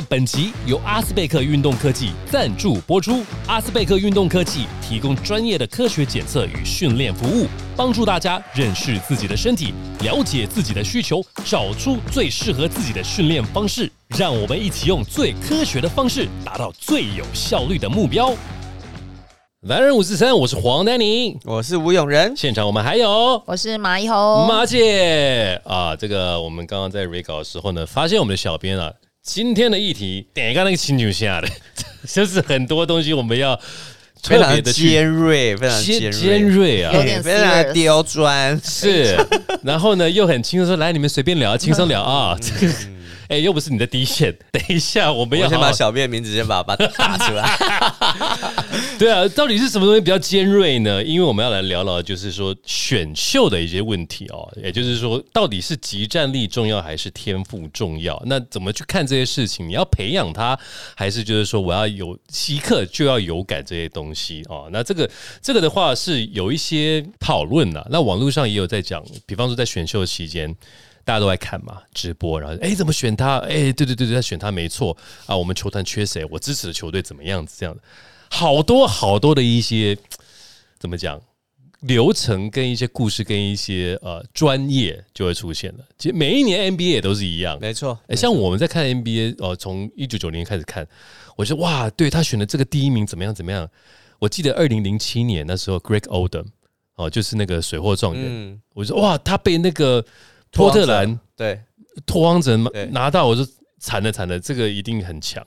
本集由阿斯贝克运动科技赞助播出。阿斯贝克运动科技提供专业的科学检测与训练服务，帮助大家认识自己的身体，了解自己的需求，找出最适合自己的训练方式。让我们一起用最科学的方式，达到最有效率的目标。男人五四三，我是黄丹妮，我是吴永仁。现场我们还有我是马一红，马姐啊，这个我们刚刚在 re 稿的时候呢，发现我们的小编啊，今天的议题点一个那个清酒下的，就是很多东西我们要非常特别的尖锐，非常尖尖尖锐啊，有点非常刁钻。是，然后呢又很轻松说来你们随便聊，轻松聊啊，这个 哎又不是你的底线，等一下我们要我先好好把小便的名字先把它打出来。对啊，到底是什么东西比较尖锐呢？因为我们要来聊聊，就是说选秀的一些问题哦，也就是说，到底是集战力重要还是天赋重要？那怎么去看这些事情？你要培养他，还是就是说我要有即刻就要有感这些东西哦？那这个这个的话是有一些讨论的，那网络上也有在讲，比方说在选秀期间。大家都在看嘛，直播，然后哎，怎么选他？哎，对对对对，他选他没错啊。我们球团缺谁？我支持的球队怎么样子？这样的，好多好多的一些怎么讲流程跟一些故事跟一些呃专业就会出现了。其实每一年 NBA 也都是一样，没错，哎，像我们在看 NBA，呃，从一九九零年开始看，我就哇，对他选的这个第一名怎么样怎么样？我记得二零零七年那时候，Greg Oden 哦，就是那个水货状元，嗯，我就说哇，他被那个波特兰对，拓荒者拿到，我说惨了惨了，这个一定很强。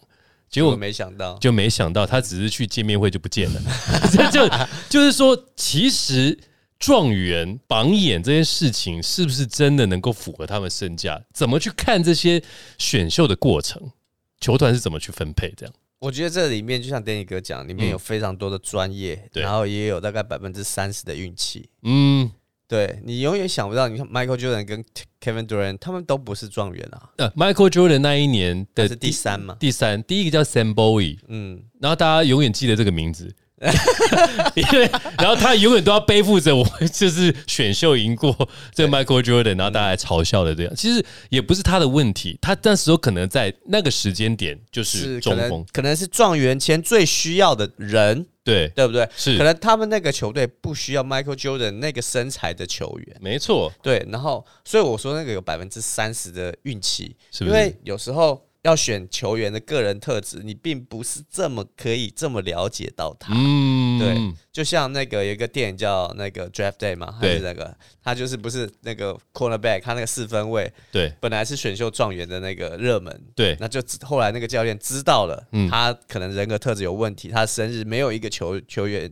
结结果果没想到，就没想到他只是去见面会就不见了，这就就是说，其实状元榜眼这件事情是不是真的能够符合他们身价？怎么去看这些选秀的过程？球团是怎么去分配？这样我觉得这里面就像 Danny 哥讲，里面嗯有非常多的专业，对然后也有大概百分之三十的运气。嗯，对你永远想不到，你看 Michael Jordan 跟 Kevin Durant 他们都不是状元啊，呃，Michael Jordan 那一年的他是第三嘛。第三，第一个叫 Sam Bowie，嗯，然后大家永远记得这个名字，因为然后他永远都要背负着我就是选秀赢过这个 Michael Jordan，然后大家来嘲笑的这样。其实也不是他的问题，他那时候可能在那个时间点就是中锋，可能是状元签最需要的人，对，对不对？是。可能他们那个球队不需要 Michael Jordan 那个身材的球员，没错，对，然后所以我说那个有百分之三十的运气，是不是？因为有时候要选球员的个人特质，你并不是这么可以这么了解到他。嗯，对，就像那个有一个电影叫那个 Draft Day 嘛，还是那个他就是不是那个 cornerback，他那个四分位对本来是选秀状元的那个热门，对，那就后来那个教练知道了，嗯他可能人格特质有问题，他生日没有一个球球员，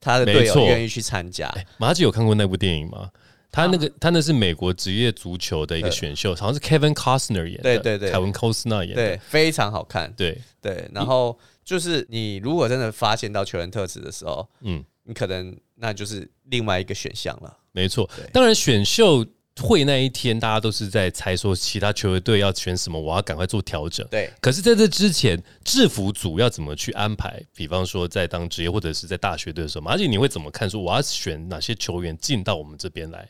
他的队友愿意去参加。哎马吉有看过那部电影吗？他那个他那是美国职业足球的一个对选秀，好像是 Kevin Costner 演的，对对对凯文 Costner 演的，对，非常好看。对，对，然后就是你如果真的发现到球员特质的时候，嗯。你可能那就是另外一个选项了。没错对，当然选秀会那一天，大家都是在猜说其他球队要选什么，我要赶快做调整。对，可是在这之前，制服组要怎么去安排？比方说在当职业或者是在大学队的时候，马姐你会怎么看？说我要选哪些球员进到我们这边来？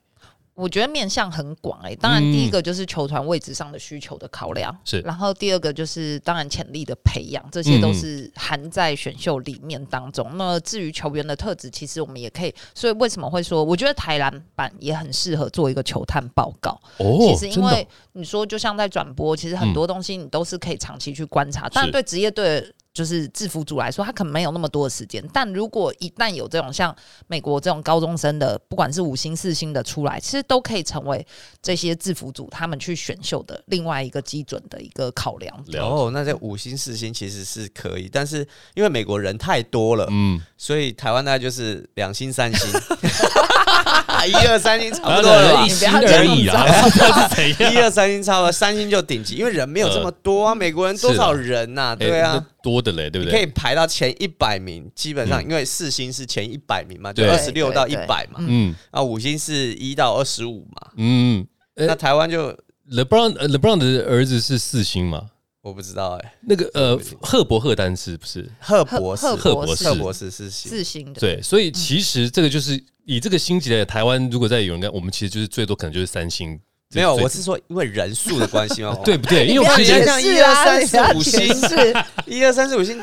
我觉得面向很广哎、当然第一个就是球团位置上的需求的考量，是然后第二个就是当然潜力的培养，这些都是含在选秀里面当中。那至于球员的特质，其实我们也可以，所以为什么会说，我觉得台篮版也很适合做一个球探报告。哦其实因为你说，就像在转播，其实很多东西你都是可以长期去观察。但对职业队就是制服组来说，他可能没有那么多的时间。但如果一旦有这种像美国这种高中生的，不管是五星、四星的出来，其实都可以成为这些制服组他们去选秀的另外一个基准的一个考量。哦，那这五星四星其实是可以，但是因为美国人太多了，嗯，所以台湾大概就是两星三星，一二三星差不多了吧一。心而已？一二三星差不多，三星就顶级，因为人没有这么多啊。美国人多少人呐、对啊多的嘞，对不对可以？排到前一百名，基本上嗯因为四星是前一百名嘛，就二十六到一百嘛，嗯啊五星是一到二十五嘛，嗯呃那台湾就，LeBron 呃 LeBron 的儿子是四星嘛？我不知道哎、那个呃，赫伯赫丹是不是？赫博士，赫赫博士赫博士是星，四星的，对，所以其实这个就是以这个星级的台湾，如果在有人干，我们其实就是最多可能就是三星没有，我是说因为人数的关系吗。对不对？因为我之前你像解释啊1 2 3 4 5星。你不要解释一二三四五星，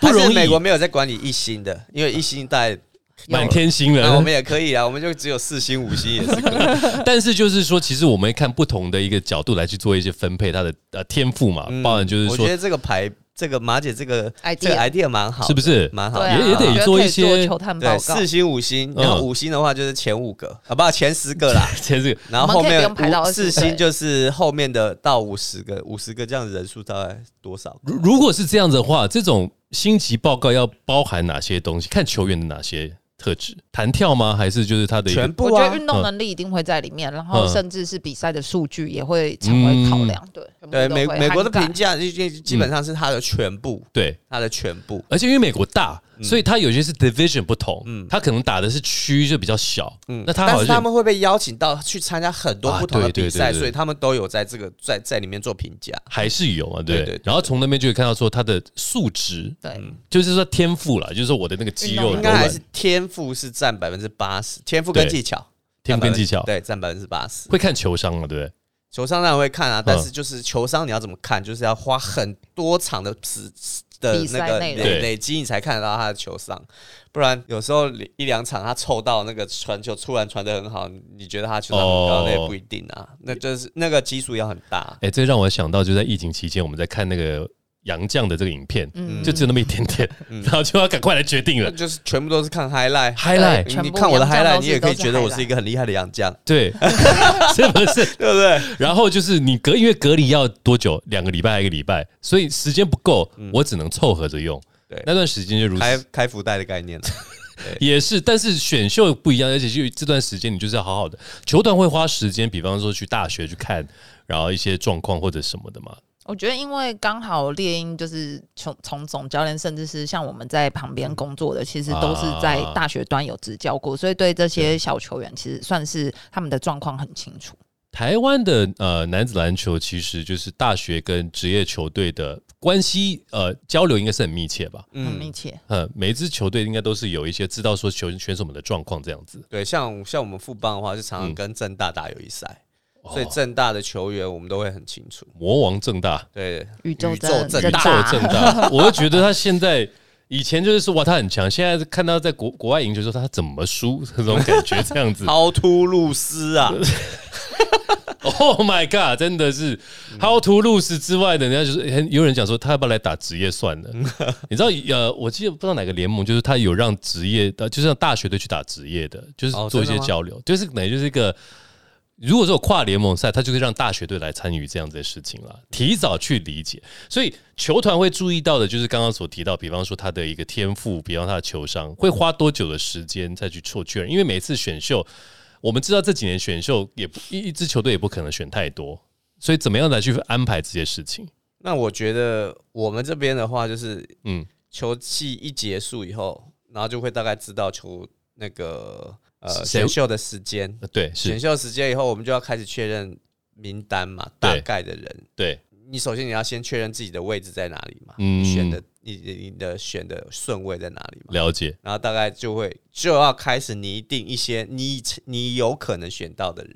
不容易。还是美国没有在管理一星的，因为一星带满天星那我，们也可以啊，我们就只有四星五星也是可以。但是就是说，其实我们看不同的一个角度来去做一些分配，他的呃天赋嘛，嗯包含就是说我觉得这个牌，这个马姐这个 idea 这个 idea 蛮好，是不是蛮好也也得做一些球探报对，告四。星五星，嗯然后五星的话就是前五个啊，不，前十个啦。前十个然后后面排到四星就是后面的到五十个，五十个这样人数大概多少？如如果是这样子的话，这种星级报告要包含哪些东西？看球员的哪些特质？弹跳吗？还是就是他的全部啊我觉得运，动能力一定会在里面，然后嗯甚至是比赛的数据也会成为考量。对，对美美国的评价基本上是他的全部，对？他的全部。而且因为美国大，所以他有些是 division 不同，嗯。他可能打的是区就比较小，嗯，那他好像但是他们会被邀请到去参加很多啊不同的对对比赛，对对。所以他们都有在这个在在里面做评价。还是有啊，对不对？对对然后从那边就可以看到说他的素质，对，就是说天赋了，就是说我的那个肌肉应该还是天赋是占百分之八十，天赋跟对技巧，天赋跟技巧，对，占百分之八十。会看球商嘛，对不对？球商当然会看啊，但嗯。是就是球商你要怎么看，就是要花很多场的时的那个累累积，你才看得到他的球商。不然有时候一两场他凑到那个传球突然传的很好，你觉得他球商很高，哦那也不一定啊。那就是那个基数要很大。哎，这让我想到，就在疫情期间，我们在看那个杨绛的这个影片，嗯，就只有那么一点点，嗯 然后就要赶快来决定了。就是全部都是看 highlight。highlight 你看我的 highlight，你也可以觉得我是一个很厉害的杨将，对，是不是？对不对？然后就是你隔，因为隔离要多久？两个礼拜一个礼拜，所以时间不够，我只能凑合着用。对那段时间就如开此，开福袋的概念了。也是。但是选秀不一样，而且就这段时间，你就是要好好的。球团会花时间，比方说去大学去看，然后一些状况或者什么的嘛。我觉得，因为刚好猎鹰就是从从总教练，甚至是像我们在旁边工作的，其实都是在大学端有执教过，所以对这些小球员，其实算是他们的状况很清楚。台湾的呃男子篮球其实就是大学跟职业球队的关系呃交流应该是很密切吧。嗯。很密切，呃，每一支球队应该都是有一些知道说球选手们的状况这样子。对，像像我们副帮的话，就常嗯。常跟正大打友谊赛，所以哦正大的球员我们都会很清楚。魔王正大，对，宇宙宇宙正大宇宙大正大，我就觉得他现在以前就是说哇他很强，现在看到在国国外赢球说他怎么输这种感觉这样子。超突露斯啊，Oh my god！真的是薅图路斯之外的，人家就是很有人讲说他要不要来打职业算了。你知道呃，我记得不知道哪个联盟，就是他有让职业的，就是让大学队去打职业的，就是哦做一些交流，就是等于就是一个。如果说有跨联盟赛，他就会让大学队来参与这样子的事情了，提早去理解。所以球团会注意到的，就是刚刚所提到，比方说他的一个天赋，比方他的球商，会花多久的时间再去做确认？因为每次选秀，我们知道这几年选秀也一一支球队也不可能选太多，所以怎么样来去安排这些事情？那我觉得我们这边的话，就是嗯，球季一结束以后，然后就会大概知道球那个呃选秀的时间，呃对，选秀时间以后，我们就要开始确认名单嘛，大概的人。对，你首先你要先确认自己的位置在哪里嘛，嗯。选的你你的选的顺位在哪里嘛，了解，然后大概就会就要开始拟定一些你你有可能选到的人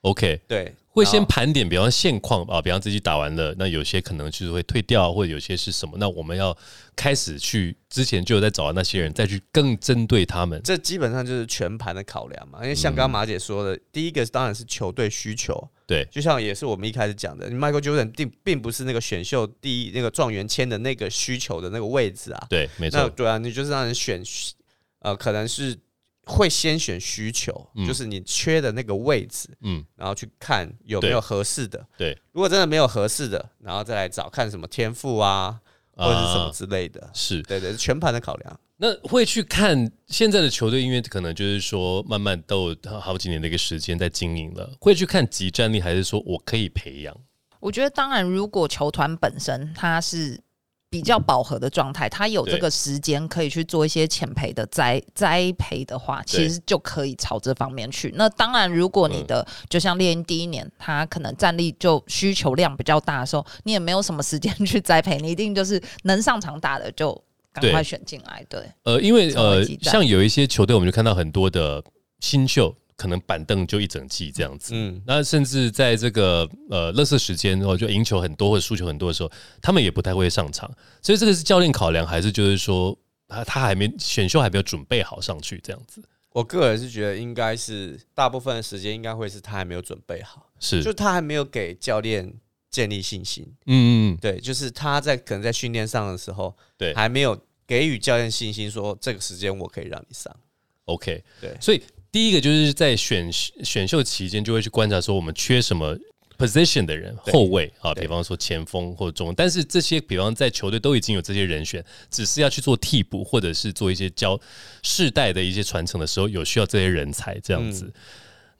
，OK，对，会先盘点，比方现况啊，比方自己打完了，那有些可能就是会退掉，或者有些是什么，那我们要开始去之前就有在找到那些人，再去更针对他们。这基本上就是全盘的考量嘛，因为像刚刚马姐说的，第一个当然是球队需求，对，就像也是我们一开始讲的，Michael Jordan 并并不是那个选秀第一那个状元签的那个需求的那个位置啊，对，没错，那对啊，你就是让人选，呃，可能是会先选需求，嗯就是你缺的那个位置，嗯，然后去看有没有合适的。对，如果真的没有合适的，然后再来找看什么天赋啊，或者是什么啊之类的。是。对对，全盘的考量。那会去看现在的球队，因为可能就是说慢慢都有好几年的一个时间在经营了，会去看集战力，还是说我可以培养？我觉得，当然，如果球团本身它是比较饱和的状态，他有对。这个时间可以去做一些浅培的栽栽培的话，其实就可以朝这方面去。那当然，如果你的、就像猎鹰第一年，他可能战力就需求量比较大的时候，你也没有什么时间去栽培，你一定就是能上场打的就赶快选进来。对，呃，因为呃像有一些球队，我们就看到很多的新秀，可能板凳就一整季这样子。嗯，那甚至在这个呃，乐色时间哦，就赢球很多或者输球很多的时候，他们也不太会上场。所以这个是教练考量，还是就是说他他还没选秀还没有准备好上去这样子？我个人是觉得应该是大部分的时间应该会是他还没有准备好，是，就他还没有给教练建立信心。嗯嗯，对，就是他在可能在训练上的时候，对还没有给予教练信心，说这个时间我可以让你上。OK，对所以第一个就是在选选秀期间就会去观察说我们缺什么 position 的人，后卫啊，比方说前锋或者中，但是这些比方在球队都已经有这些人选，只是要去做替补或者是做一些教世代的一些传承的时候，有需要这些人才这样子。嗯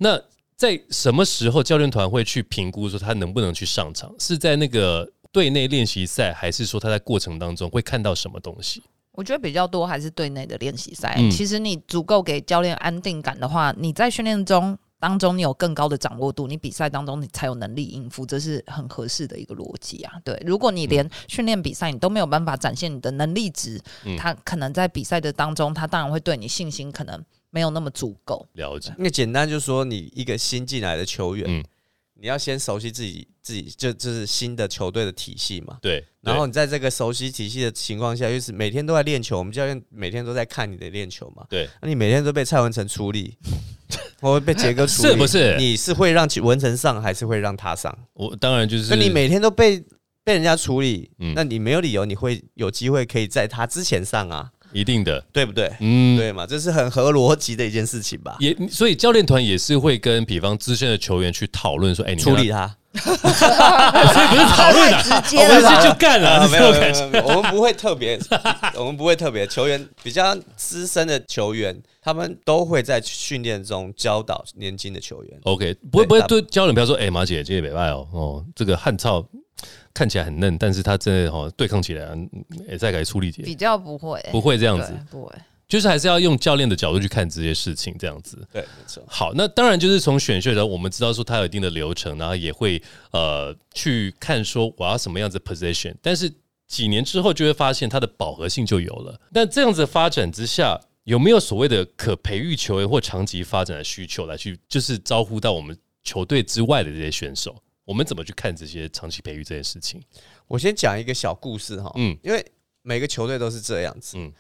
那在什么时候教练团会去评估说他能不能去上场？是在那个队内练习赛，还是说他在过程当中会看到什么东西？我觉得比较多还是队内的练习赛。嗯其实你足够给教练安定感的话，你在训练中当中你有更高的掌握度，你比赛当中你才有能力应付，这是很合适的一个逻辑啊。对，如果你连训练比赛你都没有办法展现你的能力值，嗯他可能在比赛的当中，他当然会对你信心可能没有那么足够。了解，那简单就是说，你一个新进来的球员，嗯你要先熟悉自己自己就就是新的球队的体系嘛。对，然后你在这个熟悉体系的情况下，就是每天都在练球，我们教练每天都在看你的练球嘛。对，那你每天都被蔡文成处理，或者被杰哥处理，是不是你是会让文成上，还是会让他上？我当然就是那你每天都被被人家处理，嗯那你没有理由你会有机会可以在他之前上啊，一定的，对不对？嗯，对嘛，这是很合逻辑的一件事情吧？也所以教练团也是会跟比方资深的球员去讨论说，哎、你处理他，他，所以不是讨论啊，直接我们了是就干了，啊，没有没有这种感觉。我们不会特别，我们不会特别。球员比较资深的球员，他们都会在训练中教导年轻的球员。OK，不会不会大对教练不要说，哎、马姐这也没办哦，哦，这个汉操看起来很嫩，但是他真的哦对抗起来，嗯也在给处理比解，较不会、不会这样子，不会。就是还是要用教练的角度去看这些事情，这样子。对，没错。好，那当然就是从选秀的时候，我们知道说它有一定的流程，然后也会呃去看说我要什么样子的 position，但是几年之后就会发现它的饱和性就有了。但这样子的发展之下，有没有所谓的可培育球员或长期发展的需求来去就是招呼到我们球队之外的这些选手？我们怎么去看这些长期培育这件事情？我先讲一个小故事哈，嗯。因为每个球队都是这样子，嗯。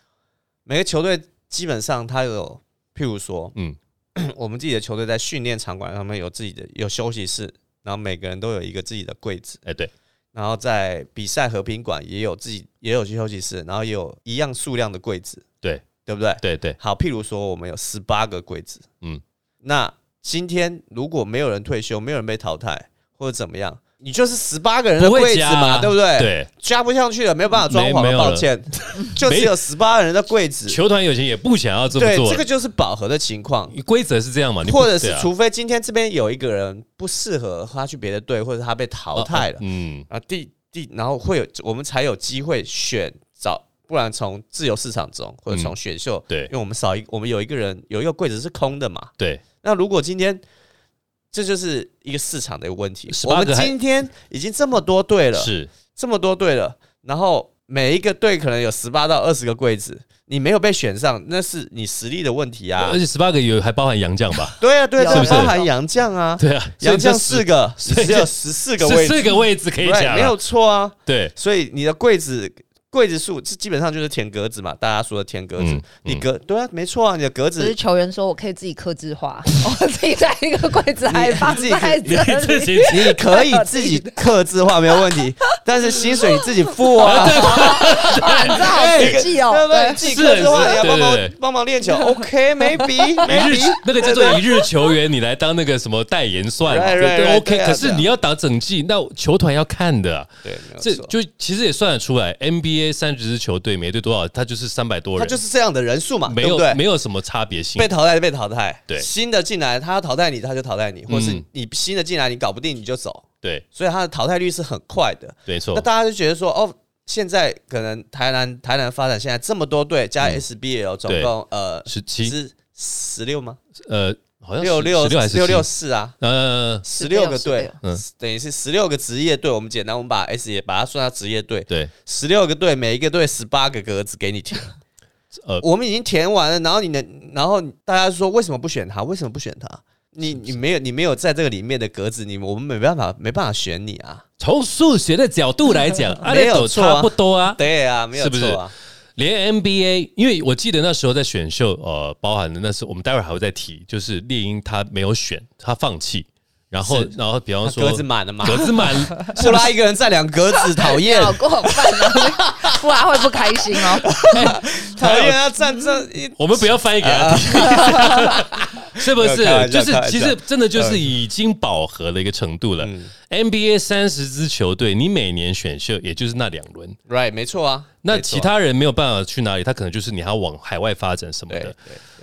每个球队基本上它有，譬如说，嗯。我们自己的球队在训练场馆上面有自己的有休息室，然后每个人都有一个自己的柜子，哎、对，然后在比赛和平馆也有自己也有休息室，然后也有一样数量的柜子，对。对不对？对对，好，譬如说我们有十八个柜子，嗯嗯，那今天如果没有人退休，没有人被淘汰或者怎么样，你就是十八个人的不会柜子嘛，对不对？，对，加不上去了，没有办法装潢了，没没有了抱歉，就只有十八个人的柜子。球团有钱也不想要这么对，做这，个就是饱和的情况。规则是这样嘛？你不或者是啊除非今天这边有一个人不适合，他去别的队，或者他被淘汰了，嗯，啊，第第，然后会有我们才有机会选找，不然从自由市场中或者从选秀，对因为我们少一，我们有一个人有一个柜子是空的嘛。对，那如果今天这就是一个市场的一个问题，我们今天已经这么多队了，是。这么多队了，然后每一个队可能有十八到二十个柜子，你没有被选上，那是你实力的问题啊。而。且十八个有还包含杨将吧？对啊，对啊，包含杨将啊，对啊，杨将四个，只有十四个位置，四个位置可以讲没有错啊。对，所以你的柜子柜子数，这基本上就是填格子嘛，大家说的填格子。嗯你格对啊，没错啊，你的格子只是球员说我可以自己刻字化，我自己在一个柜子还放自己在你这里。自己你可以自己刻字化没有问题，但是薪水你自己付啊。哇，你这好实际哦。对不对？对自己克制化，是你要帮忙对对对帮忙练球，OK，maybe 一日 maybe，那个叫做一日球员，你来当那个什么代言算 Right, 对对 OK，对啊对啊可是你要打整季，那球团要看的啊，对，没这。就其实也算得出来，NBA 三十支球队，每队多少，他就是三百多人，他就是这样的人数嘛，没有对？没有什么差别性。被，淘汰就被淘汰，对。新的进来他要淘汰你，他就淘汰你，或是嗯。你新的进来你搞不定你就走，对，所以他的淘汰率是很快的。没错。那，大家就觉得说，哦，现在可能台南台南发展现在这么多队，加 SBL 总共呃十七。是十六吗？呃，好像六六六六六四啊，呃，十六个队嗯等于是十六个职业队。我们简单，我们把 S 也把它算到职业队，对，十六个队，每一个队十八个格子给你填。呃我们已经填完了，然后你能，然后大家说为什么不选他？为什么不选他？你你没有你没有在这个里面的格子，你我们没办法没办法选你啊。从数学的角度来讲，没有错不多啊。对啊，没有是不是错啊。连 NBA，因为我记得那时候在选秀，呃，包含的那是我们待会儿还会再提，就是猎鹰他没有选，他放弃，然后然后比方说格子满了嘛，格子满，布拉一个人占两格子，讨厌好过分啊，不然会不开心哦。讨厌啊，占这一 我们不要翻译给他听，是不是？就是其实真的就是已经饱和的一个程度了。NBA 三十支球队，你每年选秀也就是那两轮，right 没错啊。那其他人没有办法去哪里，他可能就是你还要往海外发展什么的。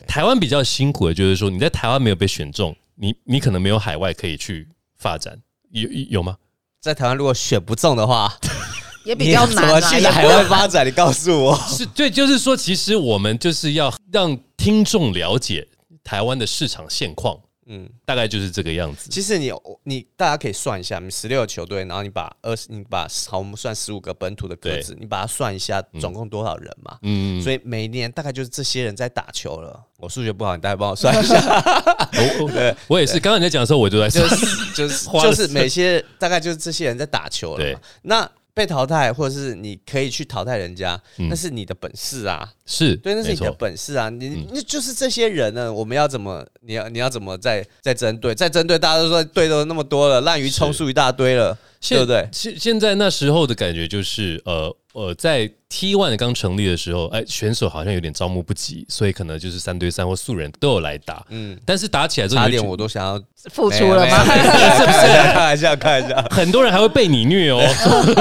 台湾比较辛苦的就是说，你在台湾没有被选中，你你可能没有海外可以去发展，有有有吗？在台湾如果选不中的话，也比较你难怎么去海外发展？你告诉我。是对，就是说，其实我们就是要让听众了解台湾的市场现况，嗯，大概就是这个样子。其实你你大家可以算一下，你十六个球队，然后你把二十，你把好，我们算十五个本土的格子，你把它算一下，总共多少人嘛？嗯，所以每一年大概就是这些人在打球了。我数学不好，你大概帮我算一下。我我我也是，刚刚你在讲的时候，我就在就想，是就是每些大概就是这些人在打球了。那被淘汰，或者是你可以去淘汰人家，嗯那是你的本事啊。是对，那是你的，本事啊！你嗯那就是这些人呢，我们要怎么？你要你要怎么再再针对？再针对，大家都说对都那么多了，滥竽充数一大堆了，对不对？现现在那时候的感觉就是，呃呃，在 T One 刚成立的时候，哎，选手好像有点招募不及，所以可能就是三对三或素人都有来打，嗯，但是打起来之后差你就觉，点我都想要付出了吗？是不是开玩笑，开玩笑。很多人还会被你虐哦，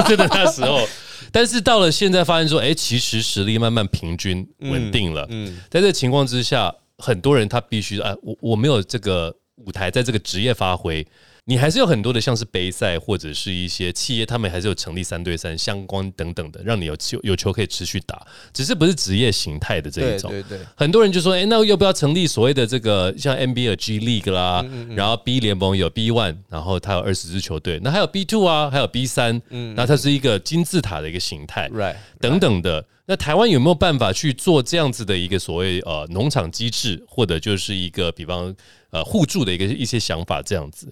真的那时候。但是到了现在，发现说，哎，其实实力慢慢平均稳定了。嗯，在这情况之下，很多人他必须啊，我我没有这个舞台，在这个职业发挥，你还是有很多的像是杯赛或者是一些企业，他们还是有成立三对三相关等等的，让你有球有球可以持续打，只是不是职业形态的这一种。对对对，很多人就说：“哎、那要不要成立所谓的这个像 NBA 的 G League 啦，然后 B 联盟有 B One，然后它有二十支球队，那还有 B Two 啊，还有 B 三，然后它是一个金字塔的一个形态。right，等等的。那台湾有没有办法去做这样子的一个所谓呃农场机制，或者就是一个比方呃互助的一个一些想法这样子？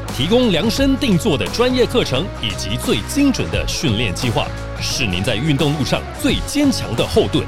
提供量身定做的专业课程以及最精准的训练计划，是您在运动路上最坚强的后盾。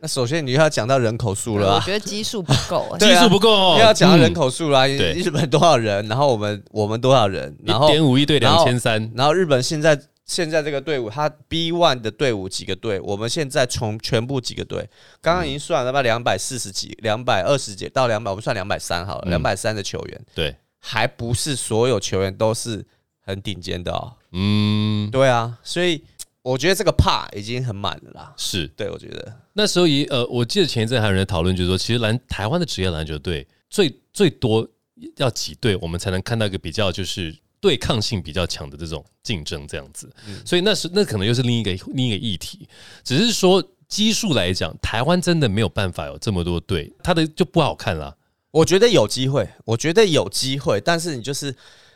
那首先你又要讲到人口数了啊。我觉得基数不够、基数不够。哦又要讲到人嗯口数啦，对。日本多少人，然后我们我们多少人，然后一点五亿对两千三，然后日本现在现在这个队伍，他 B one 的队伍几个队？我们现在从全部几个队，刚刚已经算了吧，两百四十几、两百二十几到两百，我们算两百三好了，嗯。两百三的球员，对，还不是所有球员都是很顶尖的哦。嗯，对啊，所以我觉得这个怕已经很满了啦。是对，我觉得那时候也呃，我记得前一阵还有人在讨论，就是说，其实篮台湾的职业篮球队最最多要几队，我们才能看到一个比较就是对抗性比较强的这种竞争这样子。所以那是那可能又是另一个另一个议题，只是说基数来讲，台湾真的没有办法有这么多队，它的就不好看了。我觉得有机会，我觉得有机会，但是你就是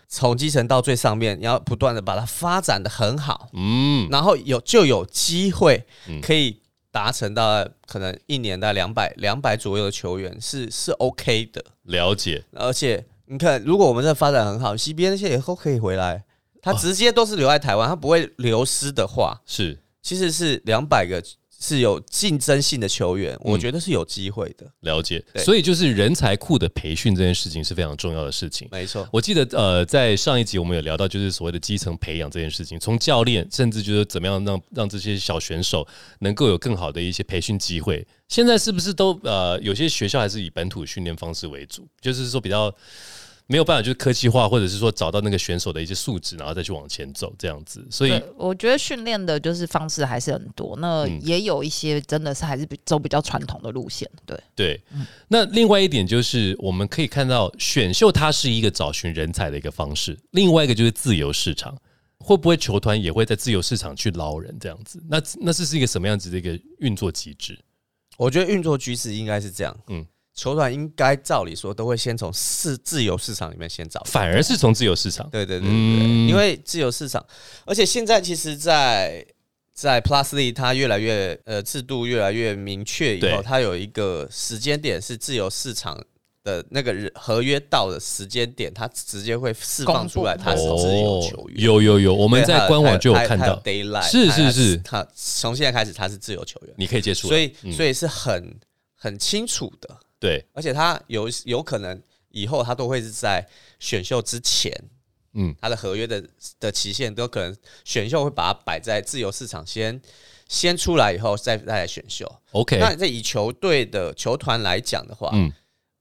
从基层到最上面，你要不断的把它发展的很好，嗯，然后有就有机会嗯。可以达成到可能一年的两百两百左右的球员是是 OK 的，了解，而且你看，如果我们这发展很好，CBA 那些也都可以回来，他直接都是留在台湾，他不会流失的话，是。其实是两百个是有竞争性的球员，我觉得是有机会的，了解。所以就是人才库的培训这件事情是非常重要的事情。没错。我记得呃，在上一集我们有聊到，就是所谓的基层培养这件事情，从教练甚至就是怎么样让让这些小选手能够有更好的一些培训机会。现在是不是都呃有些学校还是以本土训练方式为主，就是说比较没有办法就是科技化，或者是说找到那个选手的一些素质，然后再去往前走这样子。所以，我觉得训练的就是方式还是很多，那嗯也有一些真的是还是比走比较传统的路线。对，对，那另外一点就是我们可以看到选秀它是一个找寻人才的一个方式，另外一个就是自由市场。会不会球团也会在自由市场去捞人这样子？那那这是一个什么样子的一个运作机制？我觉得运作趋势应该是这样，嗯嗯，球团应该照理说都会先从市自由市场里面先找，反而是从自由市场，对对对对因为自由市场，而且现在其实在，在 Plus League 它越来越呃制度越来越明确以后，它有一个时间点是自由市场的那个日合约到的时间点，它直接会释放出来它是自由球员。哦有有有，我我们在官网就有看到。是是是。它从现在开始它是自由球员，你可以接触，所以嗯。所以是很很清楚的，对，而且他有有可能以后他都会是在选秀之前，嗯，他的合约的的期限都可能选秀会把它摆在自由市场先先出来以后再再来选秀。OK，那在以球队的球团来讲的话，嗯，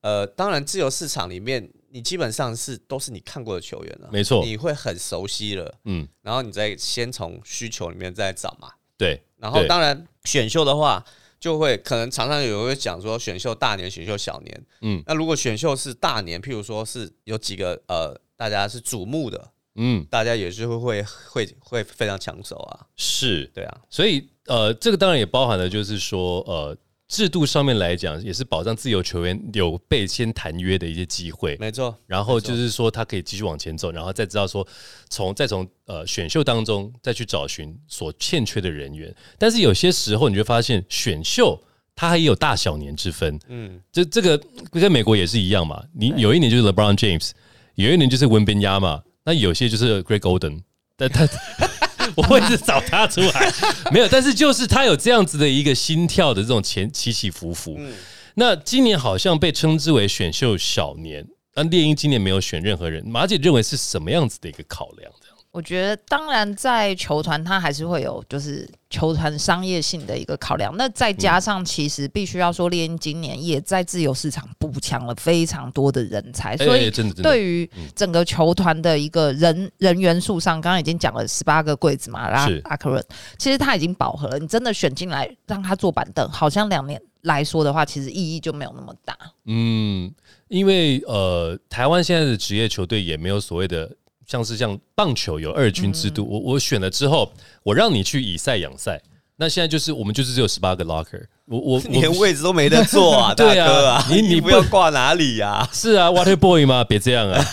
呃，当然自由市场里面你基本上是都是你看过的球员了，没错。你会很熟悉了，嗯，然后你再先从需求里面再找嘛。对，然后对。当然选秀的话，就会可能常常有人会讲说选秀大年、选秀小年。嗯那如果选秀是大年，譬如说是有几个呃大家是瞩目的，嗯，大家也是会会会会非常抢手啊。是，对啊，所以呃，这个当然也包含了，就是说呃，制度上面来讲，也是保障自由球员有被先谈约的一些机会，没错，然后就是说他可以继续往前走，然后再知道说从再从呃选秀当中再去找寻所欠缺的人员。但是有些时候你就发现选秀它还有大小年之分，嗯，这这个在美国也是一样嘛。你有一年就是 LeBron James，有一年就是文本亚嘛，那有些就是 Greg Golden，但他 我会是找他出来，没有，但是就是他有这样子的一个心跳的这种前起起伏伏。那今年好像被称之为选秀小年，那猎鹰今年没有选任何人，马姐认为是什么样子的一个考量？我觉得当然在球团，它还是会有就是球团商业性的一个考量。那再加上其实必须要说，猎鹰今年也在自由市场补强了非常多的人才，所以对于整个球团的一个人人员数上，刚刚已经讲了十八个柜子嘛，拉是阿克伦，其实他已经饱和了。你真的选进来让他坐板凳，好像两年来说的话，其实意义就没有那么大。嗯，因为呃，台湾现在的职业球队也没有所谓的。像是像棒球有二军制度，我我选了之后，我让你去以赛养赛。那现在就是我们就是只有十八个 locker，我我 你连位置都没得坐啊，大对啊哥啊，你你不要挂哪里呀？是啊，water boy 吗？别这样啊！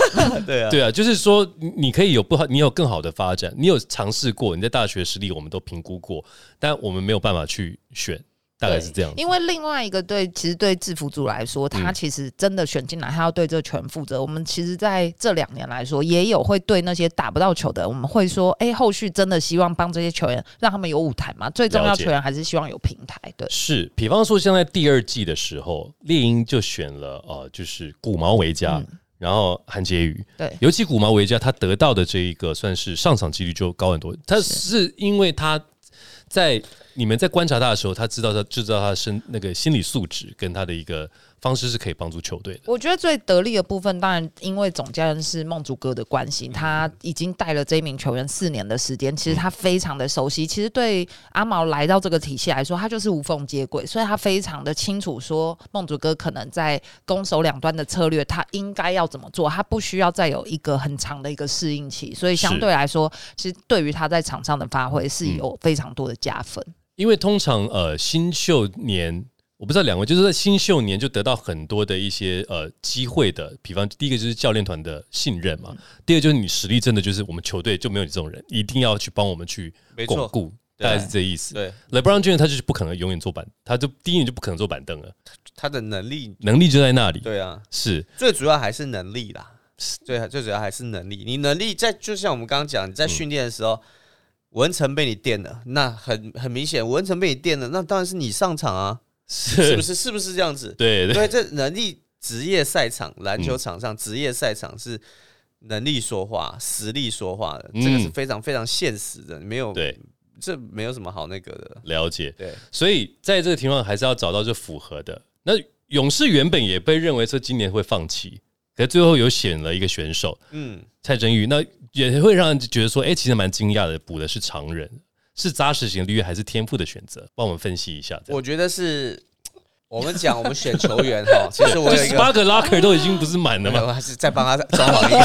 对啊，对啊，就是说你你可以有不好，你有更好的发展，你有尝试过，你在大学实力我们都评估过，但我们没有办法去选，大概是这样。因为另外一个对，其实对制服组来说，他嗯其实真的选进来，他要对这个球员负责。我们其实在这两年来说，也有会对那些打不到球的，我们会说，哎、后续真的希望帮这些球员让他们有舞台嘛？最重要，球员还是希望有平台。对，是，比方说像在第二季的时候，猎鹰就选了呃，就是古毛维加，嗯然后韩杰宇，对尤其古毛维加他得到的这一个算是上场几率就高很多。他是因为他在你们在观察他的时候，他知道他就知道他的身那个心理素质跟他的一个方式是可以帮助球队的。我觉得最得力的部分，当然因为总教练是梦竹哥的关系，他已经带了这一名球员四年的时间，其实他非常的熟悉。其实对阿毛来到这个体系来说，他就是无缝接轨，所以他非常的清楚说梦竹哥可能在攻守两端的策略，他应该要怎么做，他不需要再有一个很长的一个适应期，所以相对来说，其实对于他在场上的发挥是有非常多的加分。因为通常呃新秀年，我不知道两位就是在新秀年就得到很多的一些呃机会的，比方第一个就是教练团的信任嘛，第二就是你实力真的就是我们球队就没有你这种人，一定要去帮我们去巩固，大概是这意思。对，LeBron James 他就是不可能永远坐板，他就第一年就不可能坐板凳了，他的能力，能力就在那里。对啊，是。最主要还是能力啦，最最主要还是能力。你能力在，就像我们刚刚讲，你在训练的时候，文成被你电了，那很很明显，文成被你电了，那当然是你上场啊，是是不是？是不是这样子？对对对，这能力职业赛场，篮球场上职业赛场是能力说话，实力说话的，这个是嗯非常非常现实的，没有对，这没有什么好那个的。了解。对，所以在这个情况还是要找到这符合的。那勇士原本也被认为说今年会放弃，可是最后有选了一个选手嗯，蔡振宇，那也会让人觉得说，哎、其实蛮惊讶的，补的是常人，是扎实型的绿叶还是天赋的选择？帮我们分析一下。我觉得是我们讲我们选球员哈，其实我有一个八个 locker 都已经不是满的吗？还是再帮他装好 一个，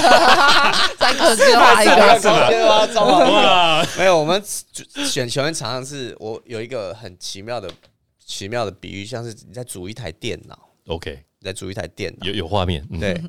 再客气化一再个，帮他装潢一个。没有，我们选球员常常是我有一个很奇妙的奇妙的比喻，像是你在组一台电脑，OK，你在组一台电脑，有有画面，嗯、对，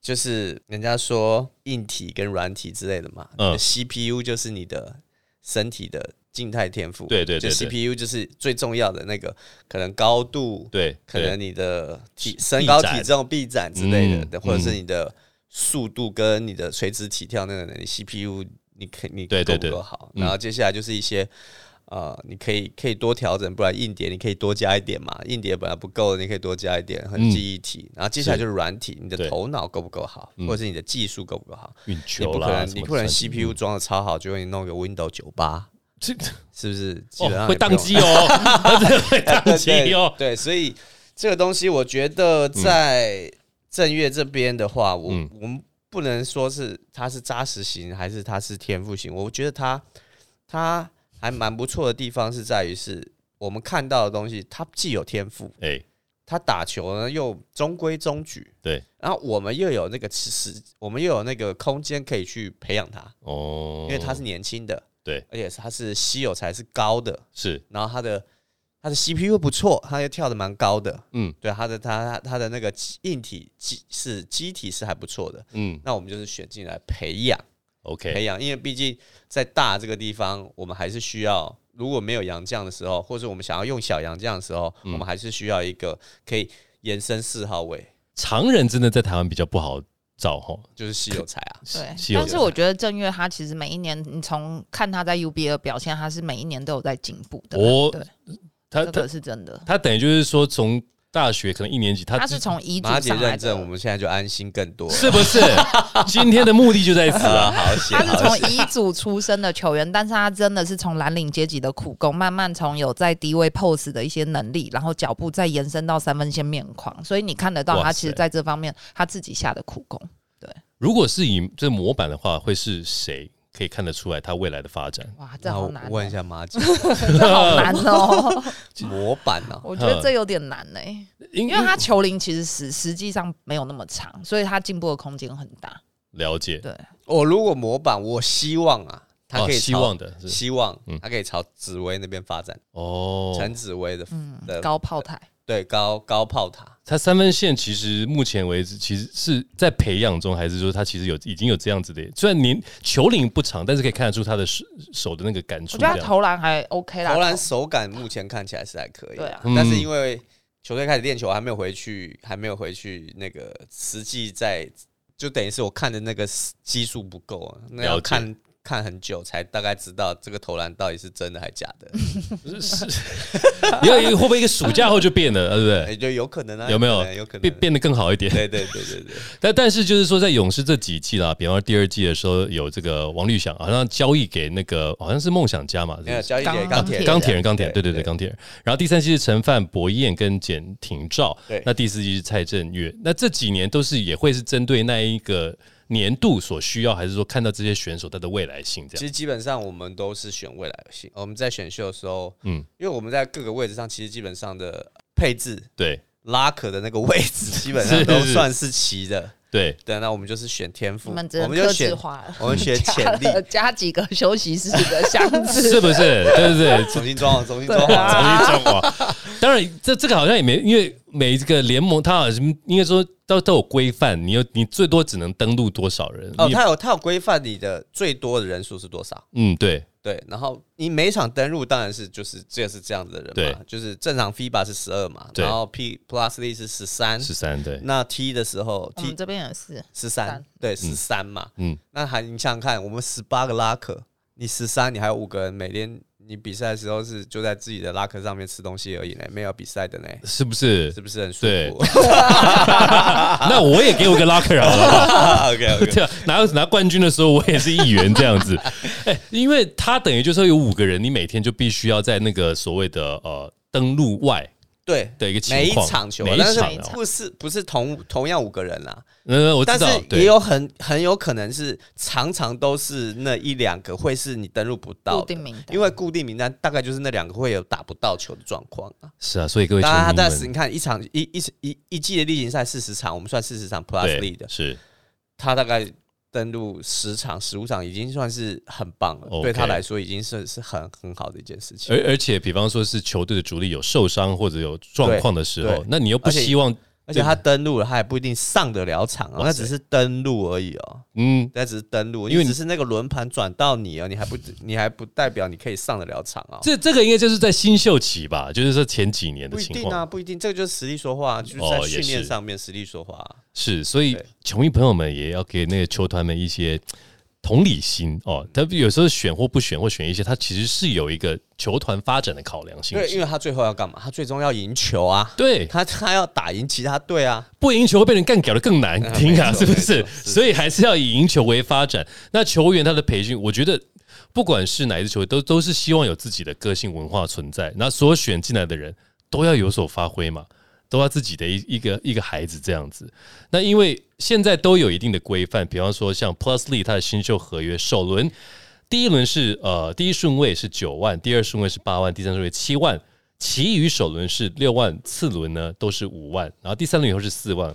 就是人家说硬体跟软体之类的嘛，嗯嗯，CPU 就是你的身体的静态天赋，就对对对对 CPU 就是最重要的那个，可能高度，对，对可能你的体身高体重、臂展之类的，嗯或者是嗯你的速度跟你的垂直起跳那个能力，CPU 你可你够不够好？嗯然后接下来就是一些。呃，你可以可以多调整，不然硬碟你可以多加一点嘛。硬碟本来不够，你可以多加一点，很嗯记忆体。然后接下来就是软体，你的头脑够不够好，嗯或者是你的技术够不够好。运你不可能，你不能 CPU 装的超好，就你弄个 Windows 九八，这 是不是？基本哦会上也不用。宕机哦，它真的会宕机哦。对，所以这个东西，我觉得在正月这边的话，我、嗯。我们不能说是它是扎实型还是它是天赋型，我觉得它它还蛮不错的地方是在于是我们看到的东西，它既有天赋，哎，他打球呢又中规中矩，对，然后我们又有那个时，我们又有那个空间可以去培养他，哦，因为他是年轻的，对，而且它是稀有才是高的，是，然后它的它的 CPU 不错，它又跳的蛮高的，嗯。对，它的他他他的那个硬体机是机体是还不错的，嗯。那我们就是选进来培养，OK，培养，因为毕竟在大这个地方，我们还是需要。如果没有洋将的时候，或者我们想要用小洋将的时候，嗯。我们还是需要一个可以延伸四号位，常人真的在台湾比较不好找哈，就是稀有才啊。对稀，有但是我觉得正月他其实每一年，你从看他在 UBA 的表现，他是每一年都有在进步的。哦对，他他这个是真的。他等于就是说从大学可能一年级，他他是从遗嘱马姐上来认证，我的，们现在就安心更多了。是不是？今天的目的就在此啊，啊。好险，他是好险从遗嘱出身的球员，但是他真的是从蓝领阶级的苦工，慢慢从有在低位 pose 的一些能力，然后脚步再延伸到三分线面框，所以你看得到哇他其实在这方面他自己下的苦功。如果是以这模板的话，会是谁可以看得出来他未来的发展？哇，这好难、哦，问一下马姐，这好难哦，模板呢？我觉得这有点难呢、因因为它球龄其实实实际上没有那么长，所以它进步的空间很大。了解。对，我如果模板，我希望啊，他哦可以朝希望的希望嗯。他可以朝紫薇那边发展，哦。陈紫薇的嗯的，高炮台，对高高炮塔，他三分线其实目前为止其实是在培养中，还是说他其实有已经有这样子的？虽然您球龄不长，但是可以看得出他的手手的那个感触。我觉得他投篮还 OK 啦，投篮手感目前看起来是还可以，对啊但是嗯因为球队开始练球，还没有回去，还没有回去那个实际在，就等于是我看的那个基数不够啊，那要看看很久才大概知道这个投篮到底是真的还假的，是，因为 会不会一个暑假后就变了，对不对？也就有可能啊，有没有？有可能变变得更好一点？对对对对对，但但是就是说，在勇士这几季啦，比方说第二季的时候有这个王绿想，好像交易给那个好像是梦想家嘛，是是没有交易给钢钢铁人。钢铁人，钢铁人，对对对，对钢铁人。然后第三季是陈范、博彦跟简廷照，对。那第四季是蔡正月。那这几年都是也会是针对那一个年度所需要，还是说看到这些选手他的未来性这样？其实基本上我们都是选未来性。我们在选秀的时候，嗯嗯，因为我们在各个位置上，其实基本上的配置对拉可的那个位置，基本上都算是齐的。对，对，那我们就是选天赋，我们就选，我们选 潜力加几个休息室的箱子，是不是？对对对，重新装潢，重新装重新装潢。当然，这这个好像也没，因为每一个联盟它好像应该说都都有规范，你有你最多只能登录多少人？哦，它有它有规范你的最多的人数是多少？嗯，对对，然后你每场登入当然是就是这个是这样子的人嘛，就是正常 FIBA 是十二嘛，然后 P Plus D 是十三，十三对，那 T 的时候我 T 们这边也是，十三三，对十三嘛，嗯，那还你想想看，我们十八个拉克，你十三，你还有五个人，每天你比赛的时候是就在自己的拉克上面吃东西而已呢，没有比赛的呢，是不是是？不是很舒对服 那我也给我个 locker 好了。OK OK，对啊，拿拿冠军的时候，我也是一员这样子。哎、因为他等于就是说有五个人，你每天就必须要在那个所谓的呃登录外，对的一个情每一况，场球每，一但是场哦不是不是同同样五个人啦，嗯，我知但是道，对。也有很很有可能是常常都是那一两个会是你登录不到的固定名单，因为固定名单大概就是那两个会有打不到球的状况啊。是啊，所以各位球当然，他迷但是你，看一场一一一一季的例行赛四十场，我们算四十场 plus 对 lead 的，是。他大概登录十场十五场，已经算是很棒了。对他来说，已经是是很很好的一件事情。而而且，比方说是球队的主力有受伤或者有状况的时候那你又不希望，而且他登录了，他也不一定上得了场啊，那只是登录而已哦。嗯，那只是登录，因为只是那个轮盘转到你哦，你还不你还不代表你可以上得了场啊、这这个应该就是在新秀期吧，就是说前几年的不一定啊，不一定，这个就是实力说话，就是在训练上面实力说话啊。是，所以球迷朋友们也要给那个球团们一些同理心哦。他有时候选或不选或选一些，他其实是有一个球团发展的考量性对，因。为他最后要干嘛？他最终要赢球啊，对，他他要打赢其他队啊。不赢球会被人干掉的更难听啊，是不？是所以还是要以赢球为发展。那球员他的培训，我觉得不管是哪一支球队，都都是希望有自己的个性文化存在。那所选进来的人都要有所发挥嘛，都要自己的一一个一个孩子这样子。那因为现在都有一定的规范，比方说像 Plus Lee 他的新秀合约首轮。第一轮是呃，第一顺位是九万，第二顺位是八万，第三顺位七万，其余首轮是六万，次轮呢都是五万，然后第三轮以后是四万。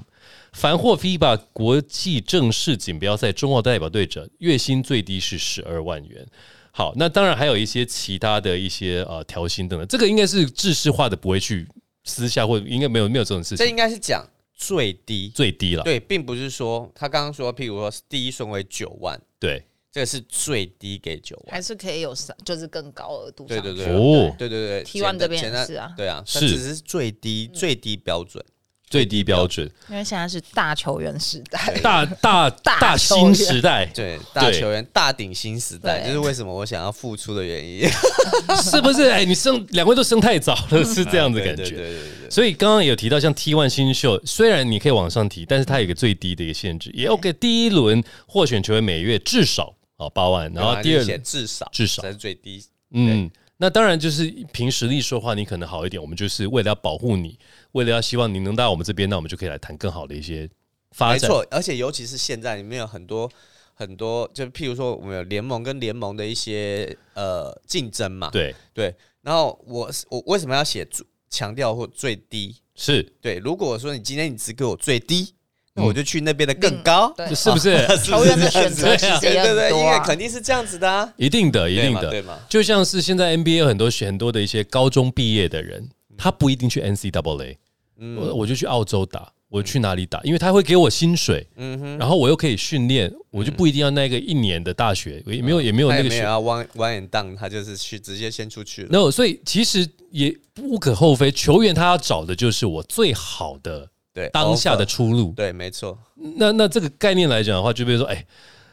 凡获 FIBA 国际正式锦标赛中奥代表队者，月薪最低是十二万元。好，那当然还有一些其他的一些呃调薪等等，这个应该是制式化的，不会去私下或应该没有没有这种事情这应，该是讲最低，最低了。对，并不是说他刚刚说，譬如说第一顺位九万，对这个是最低给九万。还是可以有上，就是更高额度上去。对对对哦，对对对 T1 这边是啊对啊，是只是最低最低标准。最低标准，因为现在是大球员时代，大 大大大新时代，对，大球员大顶新时代，对就是为什么我想要付出的原因。是不是？哎，你生两位都生太早了，是这样子感对对觉。对对对所以刚刚有提到像 T one 新秀，虽然你可以往上提，但是它有一个最低的一个限制，也 OK。第一轮获选球员每月至少哦八万，然后第二写轮至少至少才是最低。嗯，那当然就是凭实力说话，你可能好一点。我们就是为了要保护你，为了要希望你能到我们这边，那我们就可以来谈更好的一些发展。没错，而且尤其是现在里面有很多很多，就譬如说我们有联盟跟联盟的一些呃竞争嘛，对，对。然后我是我为什么要写最强调或最低？是对，如果说你今天你只给我最低，那嗯我就去那边的更高，对，是不是？球员的选择其实也对对对，因为。肯定是这样子的啊，一定的，一定的。对嘛？就像是现在 NBA 有很多很多的一些高中毕业的人，他不一定去 NCAA，嗯我我就去澳洲打，我去哪里打？因为他会给我薪水，嗯哼，然后我又可以训练，我就不一定要那个一年的大学，也没有也没有那个学。他也没有要 one one and done，他就是去直接先出去了。no，所以其实也无可厚非，球员他要找的就是我最好的对，当下的出路。对，没错，那那这个概念来讲的话，就比如说，哎，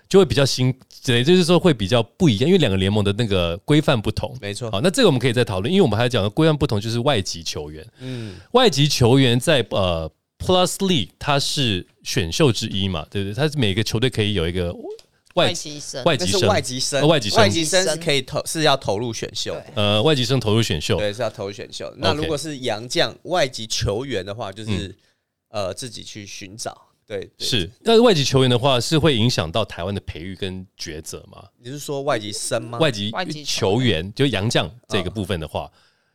就会比较新，也，就是说会比较不一样，因为两个联盟的那个规范不同。没错。好，那这个我们可以再讨论，因为我们还讲的规范不同，就是外籍球员。嗯，外籍球员在呃 Plus League 它是选秀之一嘛，对不对？它是每个球队可以有一个外外籍生，外籍生外籍生，呃外籍生外籍生是可以投，是要投入选秀的。呃外籍生投入选秀，对，是要投入选秀。那如果是洋将外籍球员的话，就是、嗯呃自己去寻找。对，对是。那外籍球员的话，是会影响到台湾的培育跟抉择吗？你是说外籍生吗？外籍外籍球球员就洋将这个部分的话，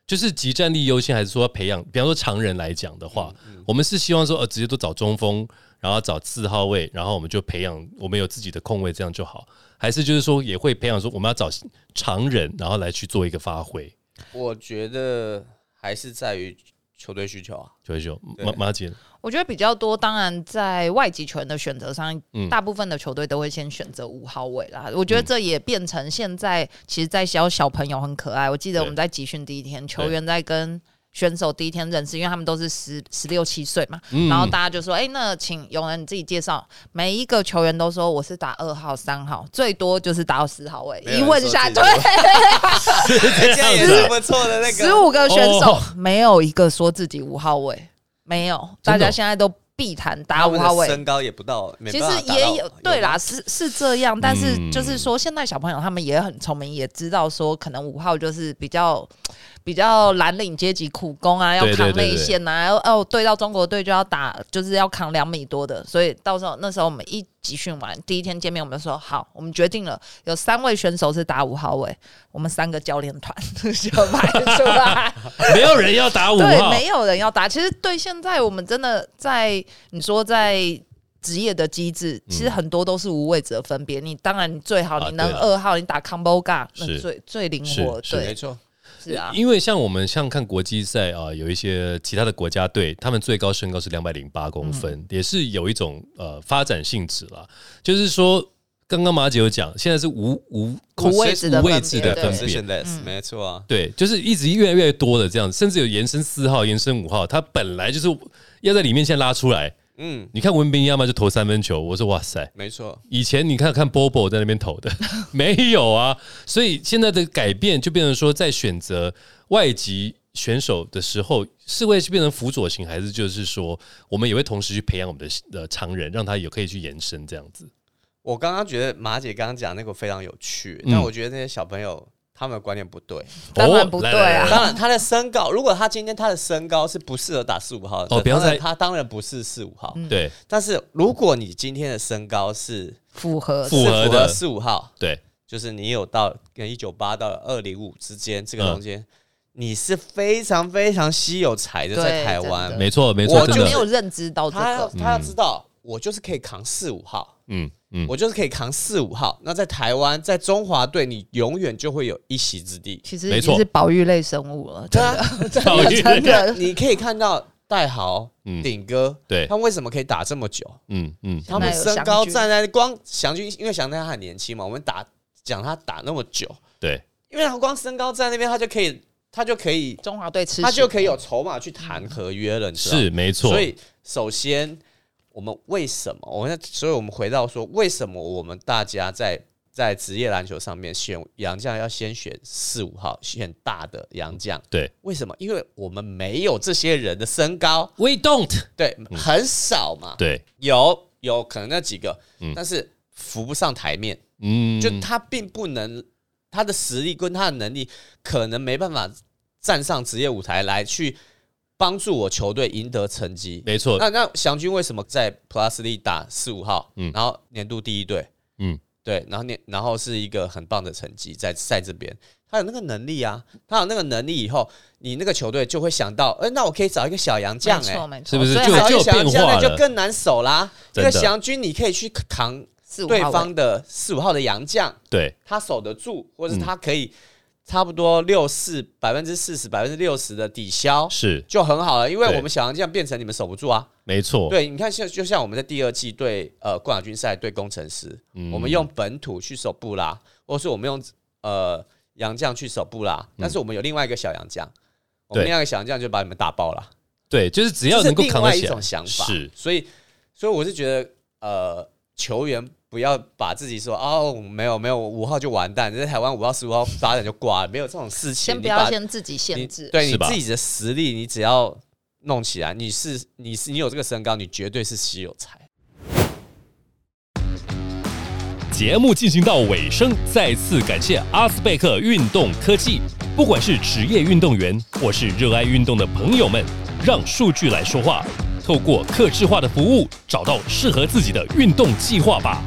就是集战力优先，还是说培养？比方说常人来讲的话，我们是希望说呃直接都找中锋，然后找四号位，然后我们就培养我们有自己的控位，这样就好。还是就是说也会培养说我们要找常人，然后来去做一个发挥。我觉得还是在于球队需求啊。球队需求马马姐，我觉得比较多，当然在外籍球员的选择上，嗯大部分的球队都会先选择五号位啦。我觉得这也变成现在，其实，在教小朋友很可爱。我记得我们在集训第一天，球员在跟选手第一天认识，因为他们都是十十六七岁嘛，嗯然后大家就说：“哎、那请永仁你自己介绍。”每一个球员都说我是打二号、三号，最多就是打到十号位。一问下，对，这样也是不错的那个。十五个选手、哦没有一个说自己五号位，没有，大家现在都必谈打五号位。身高也不到，其实也有对啦，是是这样，但是嗯就是说，现在小朋友他们也很聪明，也知道说可能五号就是比较比较蓝领阶级苦工啊，要扛对对对内线啊，然后哦对到中国队就要打，就是要扛两米多的，所以到时候那时候我们一集训完第一天见面，我们就说好，我们决定了，有三位选手是打五号位，我们三个教练团 就排出来。没有人要打五对，号，没有人要打。其实对现在我们真的在你说在职业的机制，其实很多都是无位置的分别。你当然你最好你能二号，你打 combo guard 那是最最灵活。对没对，错，是啊，因为像我们像看国际赛啊，有一些其他的国家队，他们最高身高是两百零八公分，嗯也是有一种呃发展性质啦。就是说，刚刚马姐有讲，现在是无无无位置的无位置的分别。没错啊。对，就是一直越来越多的这样，甚至有延伸四号、延伸五号，它本来就是要在里面先拉出来。嗯，你看文斌要么就投三分球，我说哇塞，没错，以前你看看 Bobo 在那边投的，没有啊，所以现在的改变就变成说，在选择外籍选手的时候，是会变成辅佐型，还是就是说，我们也会同时去培养我们的呃常人，让他也可以去延伸这样子。我刚刚觉得马姐刚刚讲那个非常有趣，嗯。但我觉得那些小朋友他们的观念不对。当然不对啊。当然，他的身高，如果他今天他的身高是不适合打四五号的，哦不要再当然他当然不是四五号。对。但是如果你今天的身高是符合符合的。四五号，对，就是你有到跟一九八到二零五之间这个嗯。中间，你是非常非常稀有才的，在台真湾的，没错没错，我真的。他没有认知到这个，他要他要知道，我就是可以扛四五号，嗯嗯，我就是可以扛四五号。那在台湾，在中华队，你永远就会有一席之地。其实没错。已经是保育类生物了，真的。保 育真的。你可以看到戴豪、嗯。顶哥，对。他为什么可以打这么久？嗯嗯，他们身高站在光祥军，因为祥军他很年轻嘛，我们打讲他打那么久，对，因为他光身高在那边，他就可以，他就可以，中华队吃他就可以有筹码去谈合约了，你知道吗？是没错，所以首先，我们为什么？我们所以我们回到说，为什么我们大家在在职业篮球上面选洋将要先选四五号，选大的洋将？对为什么？因为我们没有这些人的身高，，We don't，对，很少嘛。对，有有可能那几个，嗯但是浮不上台面，嗯，就他并不能，他的实力跟他的能力可能没办法站上职业舞台来去帮助我球队赢得成绩。没错，那那祥军为什么在 Plus 里打四五号，嗯。然后年度第一队，嗯，对，然后年然后是一个很棒的成绩在在这边，他有那个能力啊，他有那个能力以后，你那个球队就会想到，哎、那我可以找一个小杨将、哎没错，没错，是不是？所以找一个小杨将那变化了。就更难守啦。这个祥军你可以去扛对四五号位。方的四五号的洋将，对，他守得住，或者他可以差不多六四百分之四十百分之六十的抵消。是就很好了，因为我们小洋将变成你们守不住啊。没错，对，你看像就像我们在第二季对呃冠亚军赛对工程师，嗯我们用本土去守布拉，或是我们用呃杨将去守布拉，但是我们有另外一个小杨将，我们对另外一个小杨将就把你们打爆了，对，就是只要能够另外一扛得起来，种想法。是所以所以我是觉得呃球员。不要把自己说哦，没有没有，五号就完蛋，在台湾五号、十五号发展就挂了，没有这种事情。先不要先自己限制，对是吧你自己的实力，你只要弄起来，你是你是你有这个身高，你绝对是稀有才。节目进行到尾声，再次感谢阿斯贝克运动科技。不管是职业运动员或是热爱运动的朋友们，让数据来说话，透过客制化的服务，找到适合自己的运动计划吧。